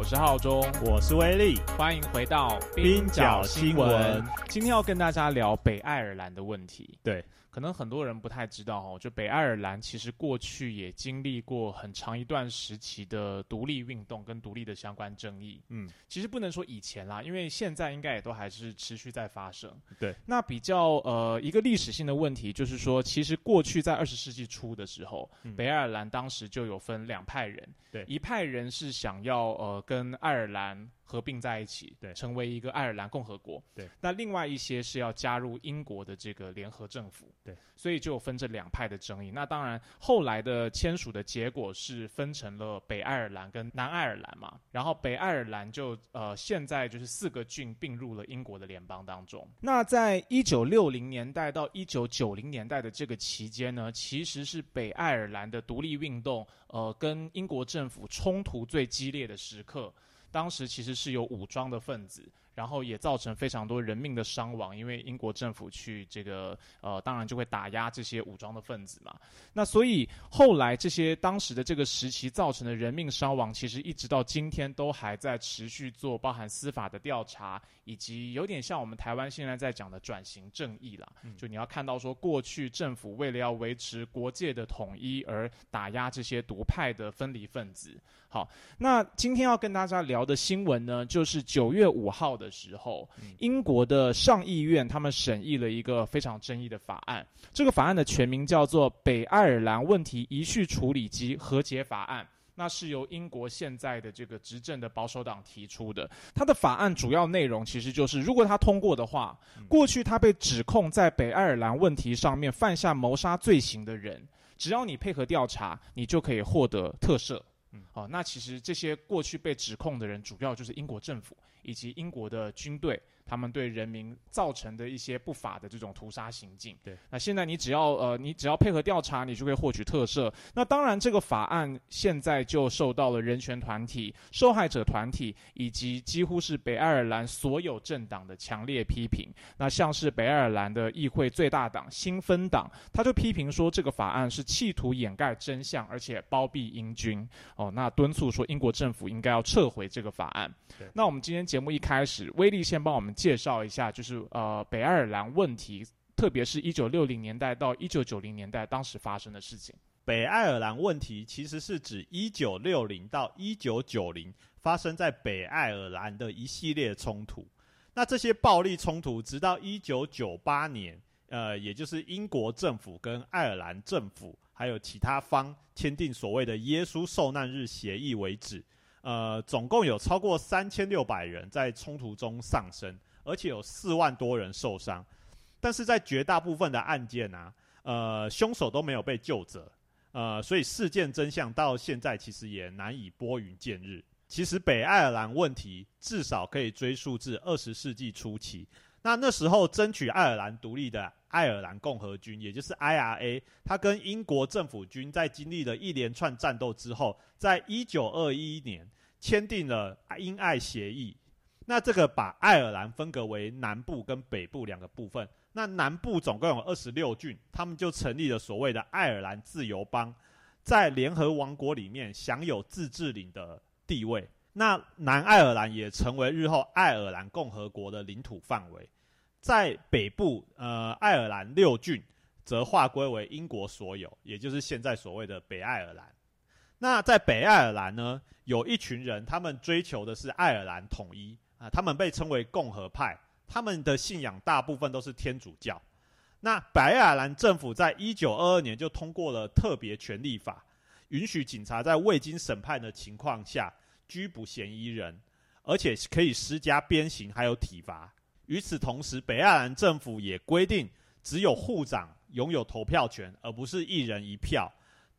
我是浩中，我是威力，欢迎回到冰角新闻。今天要跟大家聊北爱尔兰的问题。对，可能很多人不太知道哦，就北爱尔兰其实过去也经历过很长一段时期的独立运动跟独立的相关争议。嗯，其实不能说以前啦，因为现在应该也都还是持续在发生。对，那比较呃一个历史性的问题就是说，其实过去在二十世纪初的时候，嗯北爱尔兰当时就有分两派人，对一派人是想要呃跟爱尔兰合并在一起，对成为一个爱尔兰共和国，对，那另外一些是要加入英国的这个联合政府，对，所以就分这两派的争议。那当然后来的签署的结果是分成了北爱尔兰跟南爱尔兰嘛，然后北爱尔兰就呃现在就是四个郡并入了英国的联邦当中。那在一九六零年代到一九九零年代的这个期间呢，其实是北爱尔兰的独立运动呃跟英国政府冲突最激烈的时刻。当时其实是有武装的分子，然后也造成非常多人命的伤亡，因为英国政府去这个呃，当然就会打压这些武装的分子嘛。那所以后来这些当时的这个时期造成的人命伤亡，其实一直到今天都还在持续做包含司法的调查，以及有点像我们台湾现在在讲的转型正义啦。就你要看到说，过去政府为了要维持国界的统一而打压这些独派的分离分子。好，那今天要跟大家聊的新闻呢，就是九月五号的时候，英国的上议院他们审议了一个非常争议的法案。这个法案的全名叫做《北爱尔兰问题遗绪处理及和解法案》。那是由英国现在的这个执政的保守党提出的。它的法案主要内容其实就是，如果它通过的话，过去他被指控在北爱尔兰问题上面犯下谋杀罪行的人，只要你配合调查，你就可以获得特赦。嗯，好、那其实这些过去被指控的人，主要就是英国政府以及英国的军队，他们对人民造成的一些不法的这种屠杀行径。对，那现在你只要呃，你只要配合调查，你就可以获取特赦。那当然，这个法案现在就受到了人权团体、受害者团体以及几乎是北爱尔兰所有政党的强烈批评。那像是北爱尔兰的议会最大党新芬党，他就批评说这个法案是企图掩盖真相，而且包庇英军。哦，那敦促说英国政府应该要撤回这个法案对。那我们今天节目一开始，威力先帮我们介绍一下，就是呃北爱尔兰问题，特别是一九六零年代到一九九零年代当时发生的事情。北爱尔兰问题其实是指一九六零到一九九零发生在北爱尔兰的一系列冲突。那这些暴力冲突，直到一九九八年，呃，也就是英国政府跟爱尔兰政府还有其他方签订所谓的耶稣受难日协议为止。呃，总共有超过三千六百人在冲突中丧生，而且有四万多人受伤。但是在绝大部分的案件啊，呃，凶手都没有被救责。呃，所以事件真相到现在其实也难以拨云见日。其实北爱尔兰问题至少可以追溯至二十世纪初期。那那时候争取爱尔兰独立的爱尔兰共和军，也就是 IRA，它跟英国政府军在经历了一连串战斗之后，在一九二一年签订了英爱协议。那这个把爱尔兰分隔为南部跟北部两个部分。那南部总共有二十六郡，他们就成立了所谓的爱尔兰自由邦，在联合王国里面享有自治领的地位。那南爱尔兰也成为日后爱尔兰共和国的领土范围。在北部，呃，爱尔兰六郡则划归为英国所有，也就是现在所谓的北爱尔兰。那在北爱尔兰呢，有一群人，他们追求的是爱尔兰统一啊，他们被称为共和派。他们的信仰大部分都是天主教。那北爱尔兰政府在一九二二年就通过了特别权利法，允许警察在未经审判的情况下拘捕嫌疑人，而且可以施加鞭刑还有体罚。与此同时，北爱尔兰政府也规定，只有护长拥有投票权，而不是一人一票。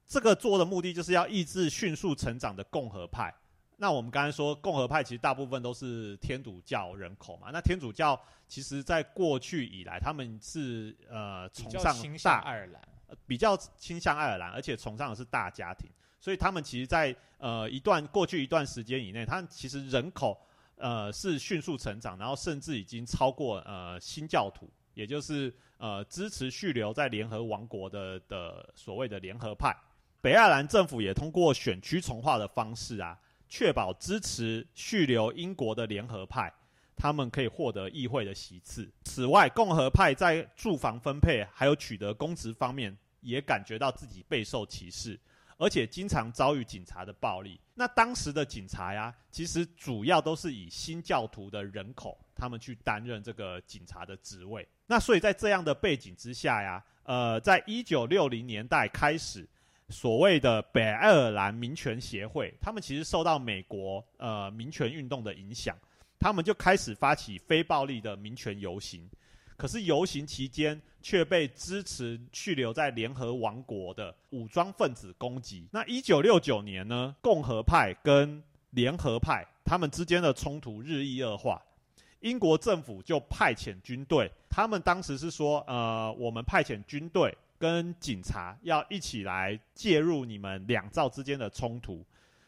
这个做的目的就是要抑制迅速成长的共和派。那我们刚才说，共和派其实大部分都是天主教人口嘛。那天主教其实在过去以来，他们是呃崇尚倾大向爱尔兰，比较倾向爱尔兰，而且崇尚的是大家庭，所以他们其实，在呃一段过去一段时间以内，他们其实人口呃是迅速成长，然后甚至已经超过呃新教徒，也就是呃支持续留在联合王国的的所谓的联合派。北爱尔兰政府也通过选区重划的方式啊，确保支持续留英国的联合派。他们可以获得议会的席次。此外，共和派在住房分配还有取得公职方面，也感觉到自己备受歧视，而且经常遭遇警察的暴力。那当时的警察呀，其实主要都是以新教徒的人口，他们去担任这个警察的职位。那所以在这样的背景之下呀，呃，在一九六零年代开始。所谓的北爱尔兰民权协会，他们其实受到美国呃民权运动的影响，他们就开始发起非暴力的民权游行。可是游行期间却被支持去留在联合王国的武装分子攻击。那一九六九年呢，共和派跟联合派他们之间的冲突日益恶化，英国政府就派遣军队。他们当时是说，呃，我们派遣军队。跟警察要一起来介入你们两造之间的冲突，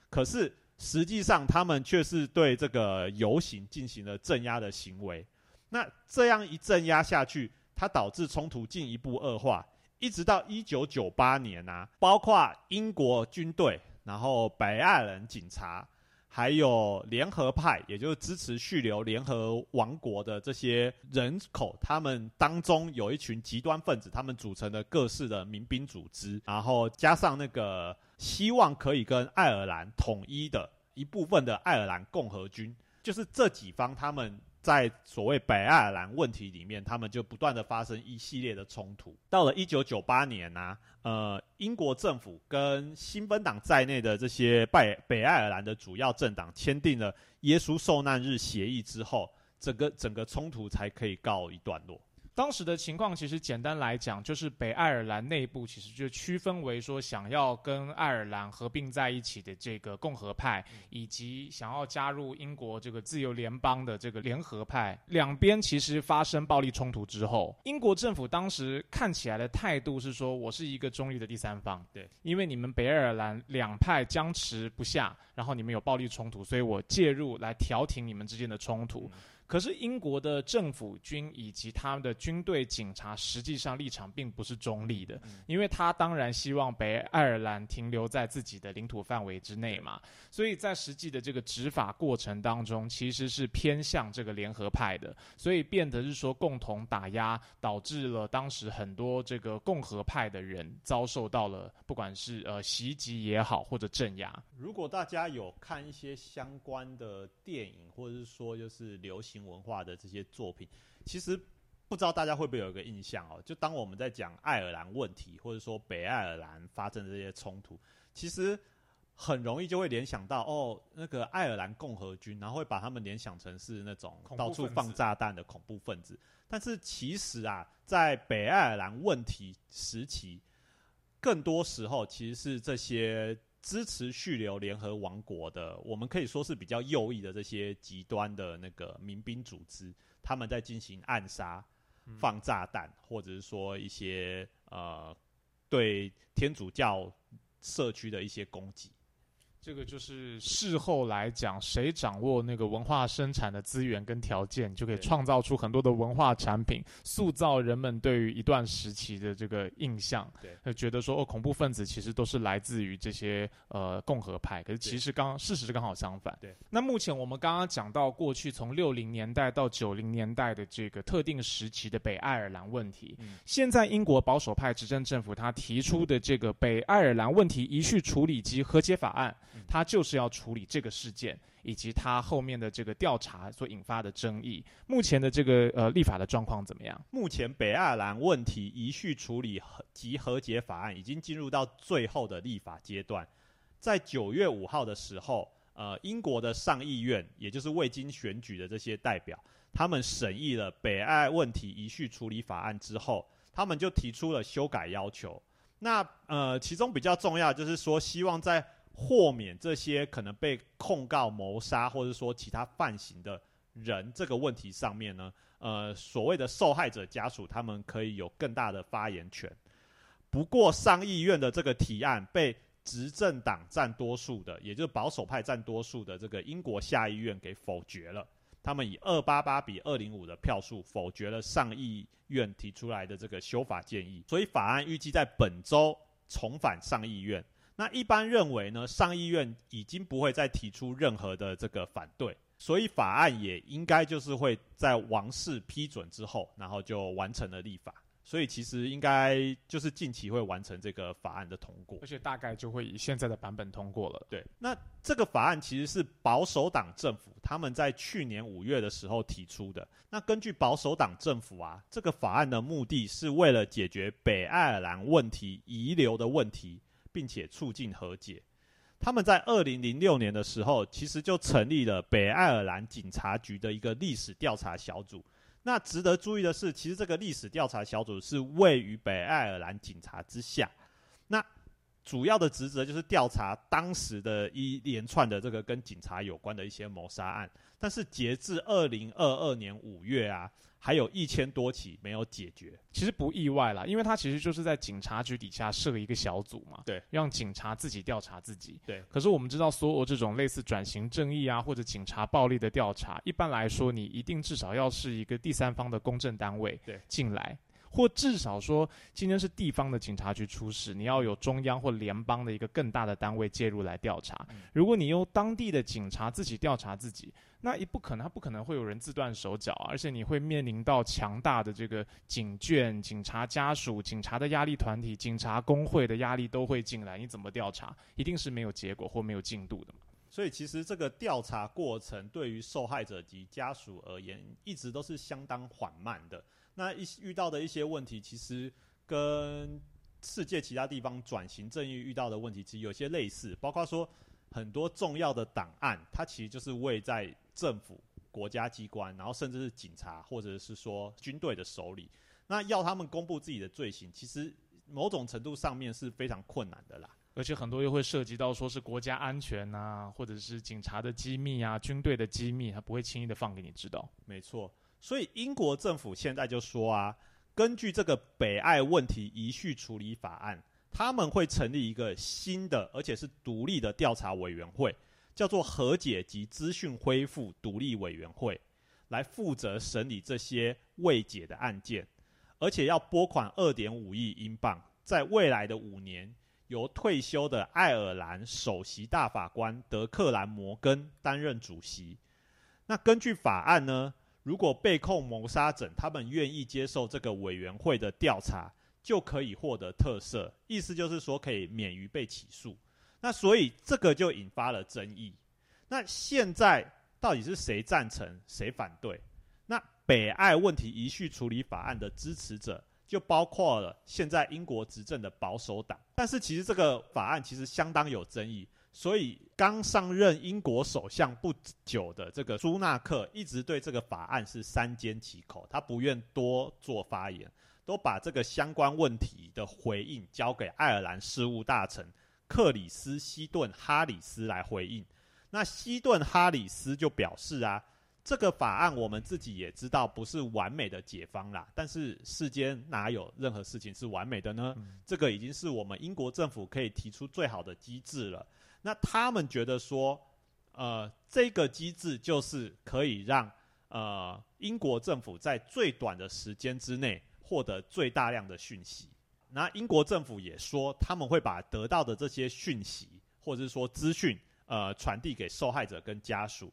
可是实际上他们却是对这个游行进行了镇压的行为。那这样一镇压下去，它导致冲突进一步恶化，一直到一九九八年啊，包括英国军队，然后北爱尔兰警察。还有联合派，也就是支持续留联合王国的这些人口，他们当中有一群极端分子，他们组成的各式的民兵组织，然后加上那个希望可以跟爱尔兰统一的一部分的爱尔兰共和军，就是这几方他们。在所谓北爱尔兰问题里面，他们就不断的发生一系列的冲突。到了一九九八年呢，呃，英国政府跟新芬党在内的这些北北爱尔兰的主要政党签订了耶稣受难日协议之后，整个整个冲突才可以告一段落。当时的情况其实简单来讲，就是北爱尔兰内部其实就区分为说想要跟爱尔兰合并在一起的这个共和派，以及想要加入英国这个自由联邦的这个联合派。两边其实发生暴力冲突之后，英国政府当时看起来的态度是说，我是一个中立的第三方，对，因为你们北爱尔兰两派僵持不下，然后你们有暴力冲突，所以我介入来调停你们之间的冲突。可是英国的政府军以及他们的军队、警察，实际上立场并不是中立的，因为他当然希望北爱尔兰停留在自己的领土范围之内嘛。所以在实际的这个执法过程当中，其实是偏向这个联合派的，所以变得是说共同打压，导致了当时很多这个共和派的人遭受到了不管是呃袭击也好或者镇压。如果大家有看一些相关的电影，或者是说就是流行。文化的这些作品，其实不知道大家会不会有一个印象哦？就当我们在讲爱尔兰问题，或者说北爱尔兰发生的这些冲突，其实很容易就会联想到哦，那个爱尔兰共和军，然后会把他们联想成是那种到处放炸弹的恐怖分子。但是其实啊，在北爱尔兰问题时期，更多时候其实是这些。支持叙留联合王国的，我们可以说是比较右翼的这些极端的那个民兵组织，他们在进行暗杀、放炸弹，或者是说一些呃对天主教社区的一些攻击。这个就是事后来讲，谁掌握那个文化生产的资源跟条件，就可以创造出很多的文化产品，塑造人们对于一段时期的这个印象。对，觉得说哦，恐怖分子其实都是来自于这些呃共和派，可是其实刚事实是刚好相反。对，那目前我们刚刚讲到过去从六零年代到九零年代的这个特定时期的北爱尔兰问题，现在英国保守派执政政府他提出的这个北爱尔兰问题一序处理及和解法案。他就是要处理这个事件，以及他后面的这个调查所引发的争议。目前的这个呃立法的状况怎么样？目前北爱尔兰问题遗续处理及和解法案已经进入到最后的立法阶段。在九月五号的时候，呃，英国的上议院，也就是未经选举的这些代表，他们审议了北爱问题遗续处理法案之后，他们就提出了修改要求。那呃，其中比较重要就是说，希望在豁免这些可能被控告谋杀或者说其他犯行的人这个问题上面呢，呃，所谓的受害者家属他们可以有更大的发言权。不过上议院的这个提案被执政党占多数的，也就是保守派占多数的这个英国下议院给否决了。他们以二八八比二零五的票数否决了上议院提出来的这个修法建议，所以法案预计在本周重返上议院。那一般认为呢，上议院已经不会再提出任何的这个反对，所以法案也应该就是会在王室批准之后，然后就完成了立法。所以其实应该就是近期会完成这个法案的通过，而且大概就会以现在的版本通过了。对，那这个法案其实是保守党政府他们在去年五月的时候提出的。那根据保守党政府啊，这个法案的目的是为了解决北爱尔兰问题遗留的问题，并且促进和解。他们在二零零六年的时候，其实就成立了北爱尔兰警察局的一个历史调查小组。那值得注意的是，其实这个历史调查小组是位于北爱尔兰警察之下，主要的职责就是调查当时的一连串的这个跟警察有关的一些谋杀案。但是截至二零二二年五月啊。还有一千多起没有解决，其实不意外啦，因为他其实就是在警察局底下设一个小组嘛，对，让警察自己调查自己，对。可是我们知道，所有这种类似转型正义啊或者警察暴力的调查，一般来说，你一定至少要是一个第三方的公正单位对进来。或至少说，今天是地方的警察局出事，你要有中央或联邦的一个更大的单位介入来调查。如果你用当地的警察自己调查自己，那也不可能，他不可能会有人自断手脚，啊而且你会面临到强大的这个警眷、警察家属、警察的压力团体、警察工会的压力都会进来。你怎么调查，一定是没有结果或没有进度的嘛？所以，其实这个调查过程对于受害者及家属而言，一直都是相当缓慢的。那一遇到的一些问题，其实跟世界其他地方转型正义遇到的问题其实有些类似，包括说很多重要的档案，它其实就是位在政府、国家机关，然后甚至是警察或者是说军队的手里。那要他们公布自己的罪行，其实某种程度上面是非常困难的啦。而且很多又会涉及到说是国家安全啊，或者是警察的机密啊、军队的机密，他不会轻易的放给你知道。没错。所以英国政府现在就说啊，根据这个北爱问题遗序处理法案，他们会成立一个新的而且是独立的调查委员会，叫做和解及资讯恢复独立委员会，来负责审理这些未解的案件，而且要拨款二点五亿英镑，在未来的五年，由退休的爱尔兰首席大法官德克兰摩根担任主席。那根据法案呢？如果被控谋杀者，他们愿意接受这个委员会的调查，就可以获得特赦，意思就是说可以免于被起诉。那所以这个就引发了争议。那现在到底是谁赞成，谁反对？那北爱问题遗序处理法案的支持者就包括了现在英国执政的保守党，但是其实这个法案其实相当有争议。所以，刚上任英国首相不久的这个朱纳克，一直对这个法案是三缄其口，他不愿多做发言，都把这个相关问题的回应交给爱尔兰事务大臣克里斯希顿哈里斯来回应。那希顿哈里斯就表示啊，这个法案我们自己也知道不是完美的解方啦，但是世间哪有任何事情是完美的呢？这个已经是我们英国政府可以提出最好的机制了。那他们觉得说，呃，这个机制就是可以让呃英国政府在最短的时间之内获得最大量的讯息。那英国政府也说，他们会把得到的这些讯息或者是说资讯，呃，传递给受害者跟家属。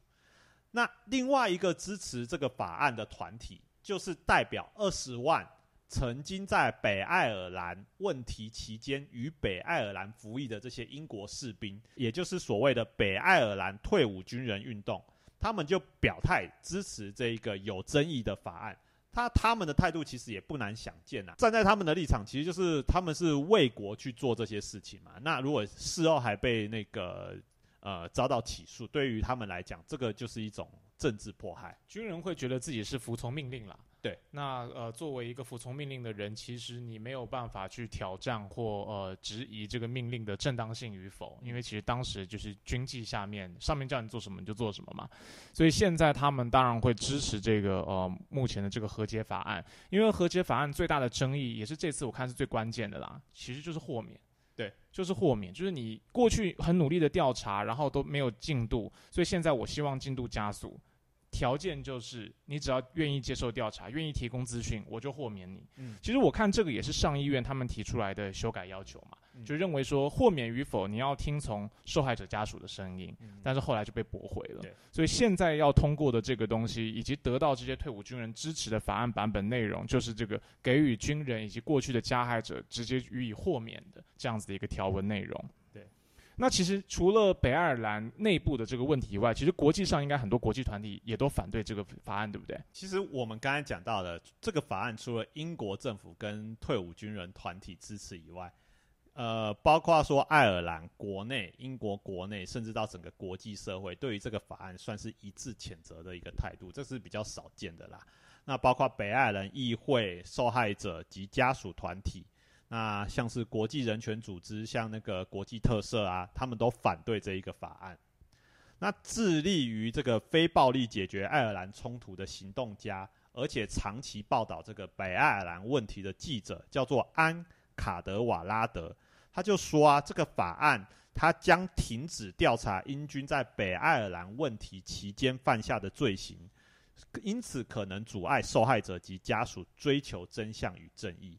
那另外一个支持这个法案的团体，就是代表二十万。曾经在北爱尔兰问题期间与北爱尔兰服役的这些英国士兵，也就是所谓的北爱尔兰退伍军人运动，他们就表态支持这一个有争议的法案。他他们的态度其实也不难想见呐，站在他们的立场，其实就是他们是为国去做这些事情嘛。那如果事后还被那个呃遭到起诉，对于他们来讲，这个就是一种政治迫害。军人会觉得自己是服从命令了。对，那呃，作为一个服从命令的人，其实你没有办法去挑战或呃质疑这个命令的正当性与否，因为其实当时就是军纪下面上面叫你做什么你就做什么嘛。所以现在他们当然会支持这个呃目前的这个和解法案，因为和解法案最大的争议也是这次我看是最关键的啦，其实就是豁免。对，就是豁免，就是你过去很努力的调查，然后都没有进度，所以现在我希望进度加速。条件就是你只要愿意接受调查，愿意提供资讯，我就豁免你。嗯其实我看这个也是上议院他们提出来的修改要求嘛，嗯就认为说豁免与否你要听从受害者家属的声音，嗯但是后来就被驳回了对。所以现在要通过的这个东西，以及得到这些退伍军人支持的法案版本内容，就是这个给予军人以及过去的加害者直接予以豁免的这样子的一个条文内容。那其实除了北爱尔兰内部的这个问题以外，其实国际上应该很多国际团体也都反对这个法案，对不对？其实我们刚才讲到的这个法案，除了英国政府跟退伍军人团体支持以外，呃，包括说爱尔兰国内、英国国内，甚至到整个国际社会，对于这个法案算是一致谴责的一个态度，这是比较少见的啦。那包括北爱尔兰议会、受害者及家属团体，那像是国际人权组织，像那个国际特赦啊，他们都反对这一个法案。那致力于这个非暴力解决爱尔兰冲突的行动家，而且长期报道这个北爱尔兰问题的记者，叫做安卡德瓦拉德，他就说啊，这个法案他将停止调查英军在北爱尔兰问题期间犯下的罪行，因此可能阻碍受害者及家属追求真相与正义。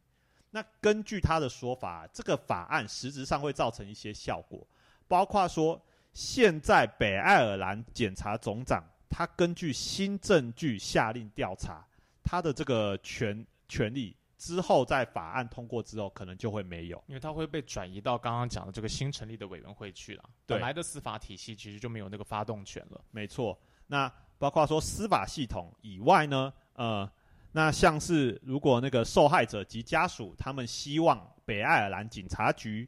那根据他的说法，这个法案实质上会造成一些效果，包括说，现在北爱尔兰检察总长他根据新证据下令调查，他的这个权权利之后，在法案通过之后，可能就会没有。因为他会被转移到刚刚讲的这个新成立的委员会去了。对本来的司法体系其实就没有那个发动权了。没错，那包括说司法系统以外呢，呃，那像是如果那个受害者及家属他们希望北爱尔兰警察局、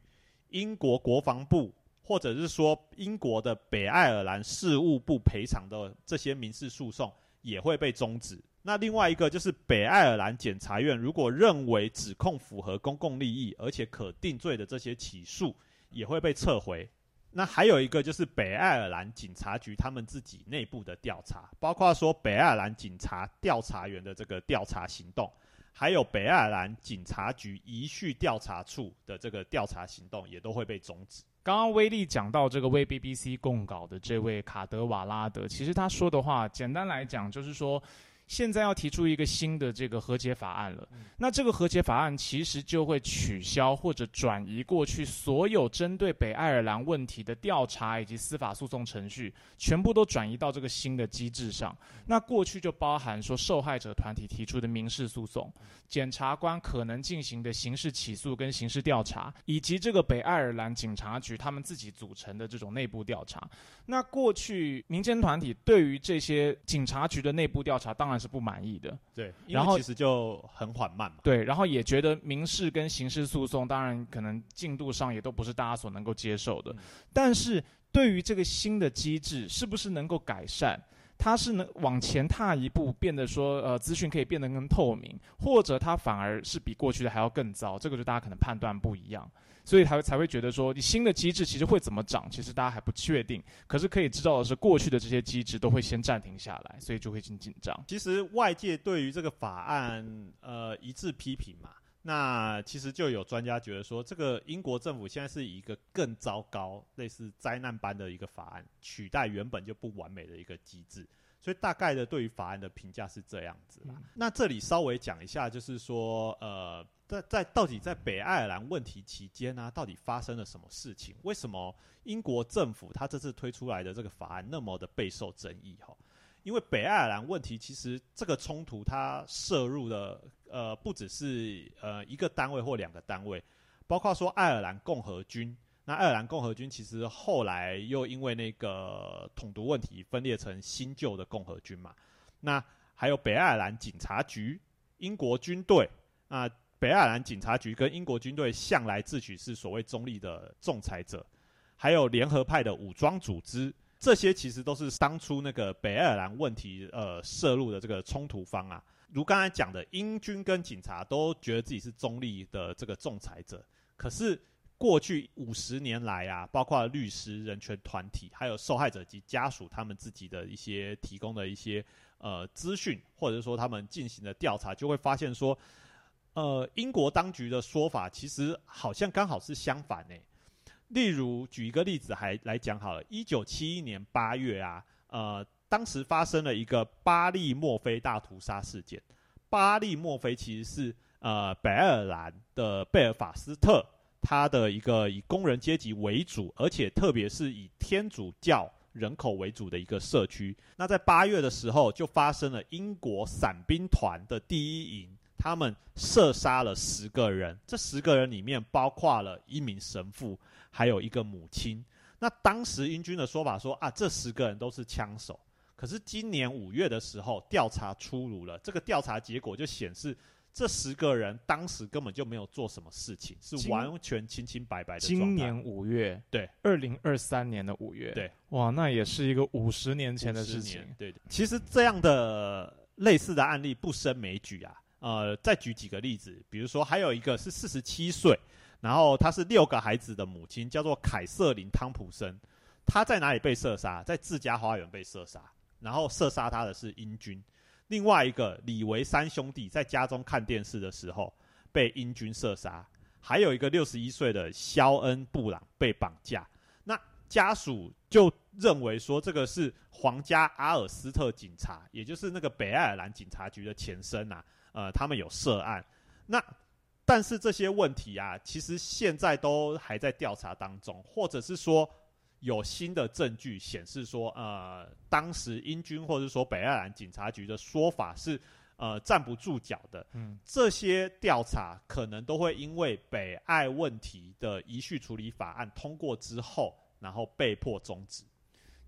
英国国防部，或者是说英国的北爱尔兰事务部赔偿的这些民事诉讼，也会被终止。那另外一个就是北爱尔兰检察院如果认为指控符合公共利益，而且可定罪的这些起诉，也会被撤回。那还有一个就是北爱尔兰警察局他们自己内部的调查，包括说北爱尔兰警察调查员的这个调查行动，还有北爱尔兰警察局遗序调查处的这个调查行动，也都会被终止。刚刚威力讲到这个为 BBC 供稿的这位卡德瓦拉德，其实他说的话，简单来讲就是说，现在要提出一个新的这个和解法案了。那这个和解法案其实就会取消或者转移过去所有针对北爱尔兰问题的调查以及司法诉讼程序，全部都转移到这个新的机制上。那过去就包含说受害者团体提出的民事诉讼，检察官可能进行的刑事起诉跟刑事调查，以及这个北爱尔兰警察局他们自己组成的这种内部调查。那过去民间团体对于这些警察局的内部调查当然是不满意的，对，然后其实就很缓慢嘛。对，然后也觉得民事跟刑事诉讼当然可能进度上也都不是大家所能够接受的，嗯但是对于这个新的机制是不是能够改善？它是能往前踏一步，变得说，呃，资讯可以变得更透明，或者它反而是比过去的还要更糟，这个就大家可能判断不一样，所以才会才会觉得说，你新的机制其实会怎么涨，其实大家还不确定。可是可以知道的是，过去的这些机制都会先暂停下来，所以就会很紧张。其实外界对于这个法案呃一致批评嘛，那其实就有专家觉得说，这个英国政府现在是以一个更糟糕、类似灾难般的一个法案取代原本就不完美的一个机制，所以大概的对于法案的评价是这样子啦。那这里稍微讲一下，就是说呃。在在到底在北爱尔兰问题期间呢、到底发生了什么事情？为什么英国政府他这次推出来的这个法案那么的备受争议？哈，因为北爱尔兰问题其实这个冲突它涉入的呃不只是呃一个单位或两个单位，包括说爱尔兰共和军。那爱尔兰共和军其实后来又因为那个统独问题分裂成新旧的共和军嘛。那还有北爱尔兰警察局、英国军队啊。北爱尔兰警察局跟英国军队向来自诩是所谓中立的仲裁者，还有联合派的武装组织，这些其实都是当初那个北爱尔兰问题呃涉入的这个冲突方啊。如刚才讲的，英军跟警察都觉得自己是中立的这个仲裁者，可是过去五十年来啊，包括律师、人权团体，还有受害者及家属，他们自己的一些提供的一些呃资讯，或者说他们进行的调查，就会发现说，呃，英国当局的说法其实好像刚好是相反呢。例如，举一个例子还来讲好了，一九七一年八月啊，呃。当时发生了一个巴利墨菲大屠杀事件。巴利墨菲其实是呃北爱尔兰的贝尔法斯特，他的一个以工人阶级为主，而且特别是以天主教人口为主的一个社区。那在八月的时候，就发生了英国伞兵团的第一营，他们射杀了十个人。这十个人里面包括了一名神父，还有一个母亲。那当时英军的说法说啊，这十个人都是枪手。可是今年五月的时候，调查出炉了。这个调查结果就显示，这十个人当时根本就没有做什么事情，是完全清清白白的。今年五月，对，二零二三年的五月，对，哇，那也是一个五十年前的事情。对，其实这样的类似的案例不胜枚举啊。呃，再举几个例子，比如说还有一个是四十七岁，然后她是六个孩子的母亲，叫做凯瑟琳汤普森。她在哪里被射杀？在自家花园被射杀。然后射杀他的是英军，另外一个李维三兄弟在家中看电视的时候被英军射杀，还有一个六十一岁的肖恩布朗被绑架。那家属就认为说这个是皇家阿尔斯特警察，也就是那个北爱尔兰警察局的前身呐，呃，他们有涉案。那但是这些问题啊，其实现在都还在调查当中，或者是说。有新的证据显示说，呃，当时英军或者说北爱尔兰警察局的说法是，呃，站不住脚的。嗯，这些调查可能都会因为北爱问题的遗序处理法案通过之后，然后被迫终止。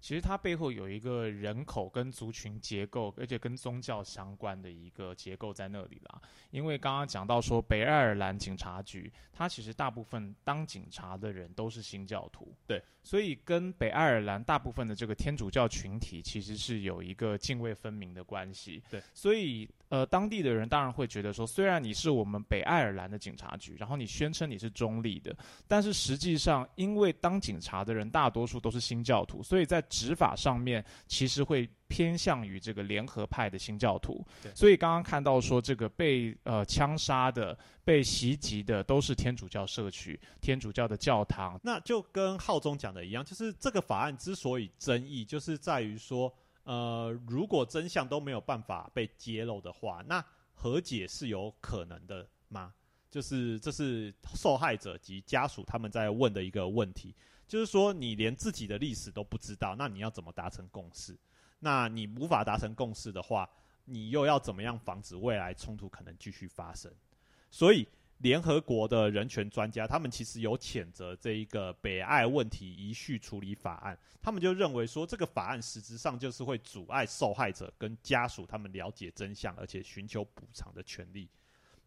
其实它背后有一个人口跟族群结构，而且跟宗教相关的一个结构在那里啦。因为刚刚讲到说，北爱尔兰警察局，它其实大部分当警察的人都是新教徒，对，所以跟北爱尔兰大部分的这个天主教群体其实是有一个泾渭分明的关系，对，所以。呃，当地的人当然会觉得说，虽然你是我们北爱尔兰的警察局，然后你宣称你是中立的，但是实际上，因为当警察的人大多数都是新教徒，所以在执法上面其实会偏向于这个联合派的新教徒。所以刚刚看到说，这个被呃枪杀的、被袭击的都是天主教社区、天主教的教堂。那就跟浩中讲的一样，就是这个法案之所以争议，就是在于说。呃，如果真相都没有办法被揭露的话，那和解是有可能的吗？就是这是受害者及家属他们在问的一个问题，就是说你连自己的历史都不知道，那你要怎么达成共识？那你无法达成共识的话，你又要怎么样防止未来冲突可能继续发生？所以。联合国的人权专家，他们其实有谴责这一个北爱问题遗序处理法案。他们就认为说，这个法案实质上就是会阻碍受害者跟家属他们了解真相，而且寻求补偿的权利。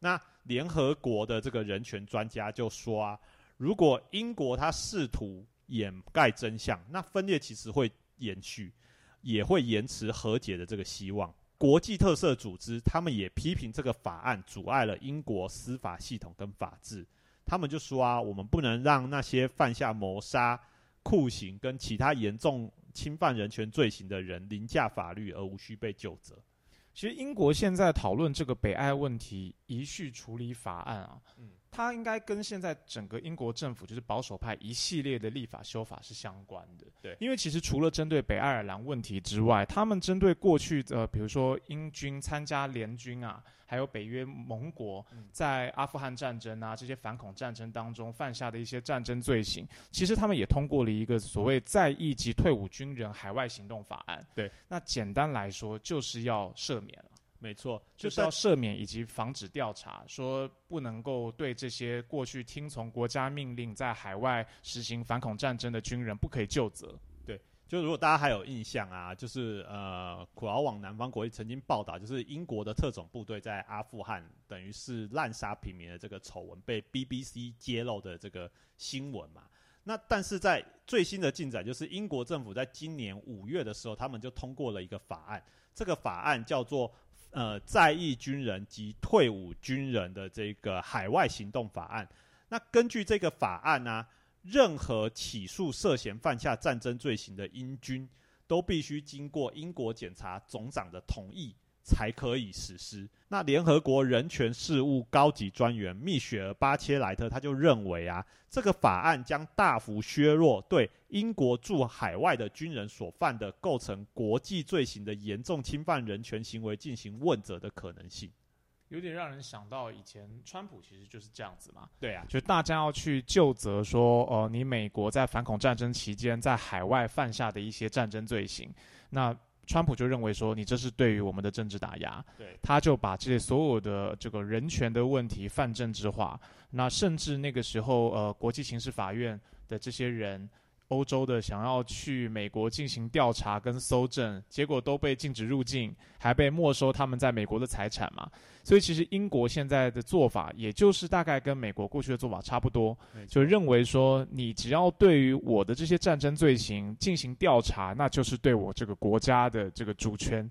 那联合国的这个人权专家就说啊，如果英国他试图掩盖真相，那分裂其实会延续，也会延迟和解的这个希望。国际特色组织，他们也批评这个法案阻碍了英国司法系统跟法治。他们就说啊，我们不能让那些犯下谋杀、酷刑跟其他严重侵犯人权罪行的人凌驾法律而无需被救责。其实，英国现在讨论这个北爱问题遗序处理法案啊。它应该跟现在整个英国政府就是保守派一系列的立法修法是相关的。对，因为其实除了针对北爱尔兰问题之外，他们针对过去的，比如说英军参加联军啊，还有北约盟国在阿富汗战争啊这些反恐战争当中犯下的一些战争罪行，其实他们也通过了一个所谓在役及退伍军人海外行动法案。对，那简单来说就是要赦免了。没错，就是要赦免以及防止调查，说不能够对这些过去听从国家命令在海外实行反恐战争的军人不可以就责。对，就如果大家还有印象啊，就是呃，苦劳网南方国际曾经报道，就是英国的特种部队在阿富汗等于是滥杀平民的这个丑闻被 BBC 揭露的这个新闻嘛。那但是在最新的进展，就是英国政府在今年五月的时候，他们就通过了一个法案，这个法案叫做。呃在役军人及退伍军人的这个海外行动法案。那根据这个法案呢、任何起诉涉嫌犯下战争罪行的英军，都必须经过英国检察总长的同意才可以实施。那联合国人权事务高级专员密雪儿巴切莱特他就认为啊，这个法案将大幅削弱对英国驻海外的军人所犯的构成国际罪行的严重侵犯人权行为进行问责的可能性。有点让人想到以前川普其实就是这样子嘛，对啊，就大家要去就责说，呃，你美国在反恐战争期间在海外犯下的一些战争罪行，那川普就认为说，你这是对于我们的政治打压，对，他就把这些所有的这个人权的问题泛政治化，那甚至那个时候，呃，国际刑事法院的这些人。欧洲的想要去美国进行调查跟搜证，结果都被禁止入境，还被没收他们在美国的财产嘛。所以其实英国现在的做法，也就是大概跟美国过去的做法差不多，就认为说，你只要对于我的这些战争罪行进行调查，那就是对我这个国家的这个主权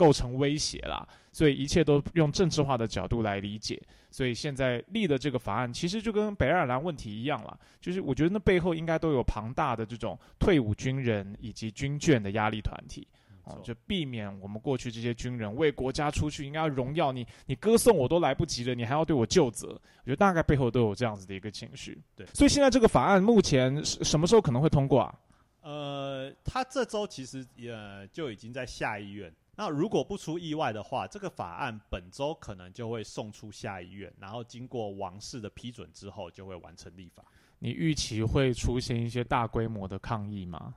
构成威胁啦。所以一切都用政治化的角度来理解。所以现在立的这个法案，其实就跟北爱尔兰问题一样了，就是我觉得那背后应该都有庞大的这种退伍军人以及军眷的压力团体。哦，就避免我们过去这些军人为国家出去，应该要荣耀你，你歌颂我都来不及了，你还要对我就责。我觉得大概背后都有这样子的一个情绪。对所以现在这个法案目前是什么时候可能会通过啊？呃，他这周其实呃就已经在下议院。那如果不出意外的话，这个法案本周可能就会送出下议院，然后经过王室的批准之后，就会完成立法。你预期会出现一些大规模的抗议吗？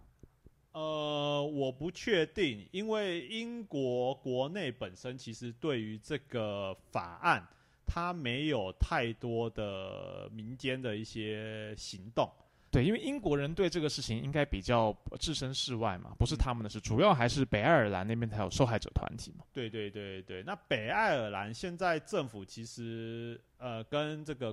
呃，我不确定，因为英国国内本身其实对于这个法案，它没有太多的民间的一些行动。对，因为英国人对这个事情应该比较置身事外嘛，不是他们的事，主要还是北爱尔兰那边才有受害者团体嘛。对对对对，那北爱尔兰现在政府其实呃跟这个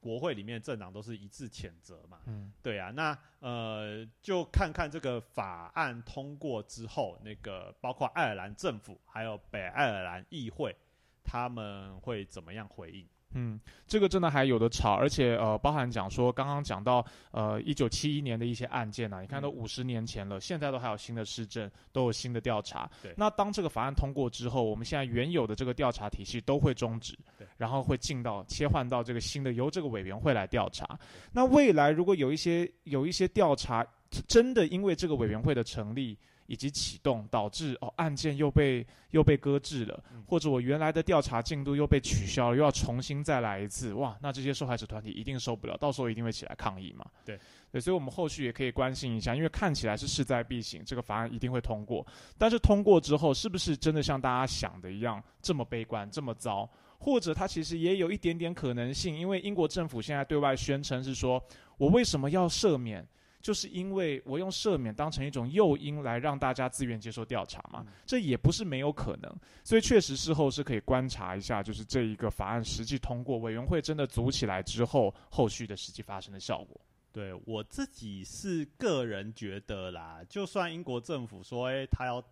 国会里面政党都是一致谴责嘛。嗯，对啊，那呃就看看这个法案通过之后，那个包括爱尔兰政府还有北爱尔兰议会，他们会怎么样回应？嗯，这个真的还有的吵，而且呃，包含讲说，刚刚讲到呃，一九七一年的一些案件啊，你看都五十年前了，现在都还有新的市政，都有新的调查。对那当这个法案通过之后，我们现在原有的这个调查体系都会终止，对，然后会进到切换到这个新的由这个委员会来调查。那未来如果有一些有一些调查真的因为这个委员会的成立。以及启动导致哦案件又被又被搁置了，嗯或者我原来的调查进度又被取消了，又要重新再来一次，哇，那这些受害者团体一定受不了，到时候一定会起来抗议嘛。对对，所以我们后续也可以关心一下，因为看起来是势在必行，这个法案一定会通过，但是通过之后是不是真的像大家想的一样这么悲观、这么糟？或者它其实也有一点点可能性，因为英国政府现在对外宣称是说，我为什么要赦免？就是因为我用赦免当成一种诱因来让大家自愿接受调查嘛，这也不是没有可能，所以确实事后是可以观察一下，就是这一个法案实际通过，委员会真的组起来之后，后续的实际发生的效果。对我自己是个人觉得啦，就算英国政府说，哎、他要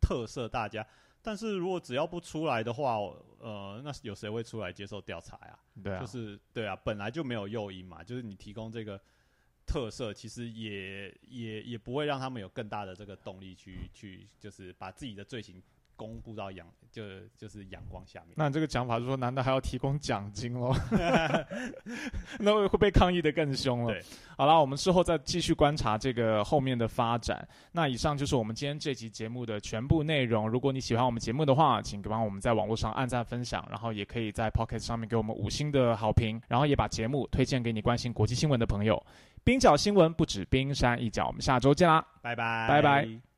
特赦大家，但是如果只要不出来的话，呃，那有谁会出来接受调查呀？对啊，就是对啊，本来就没有诱因嘛，就是你提供这个特色，其实也也也不会让他们有更大的这个动力去去，就是把自己的罪行公布到阳就就是阳光下面。那这个讲法就是说，难道还要提供奖金喽？那会会被抗议的更凶了。对，好了，我们之后再继续观察这个后面的发展。那以上就是我们今天这期节目的全部内容。如果你喜欢我们节目的话，请帮我们在网络上按赞分享，然后也可以在 Pocket 上面给我们五星的好评，然后也把节目推荐给你关心国际新闻的朋友。冰角新闻不止冰山一角，我们下周见啦！拜拜，拜拜。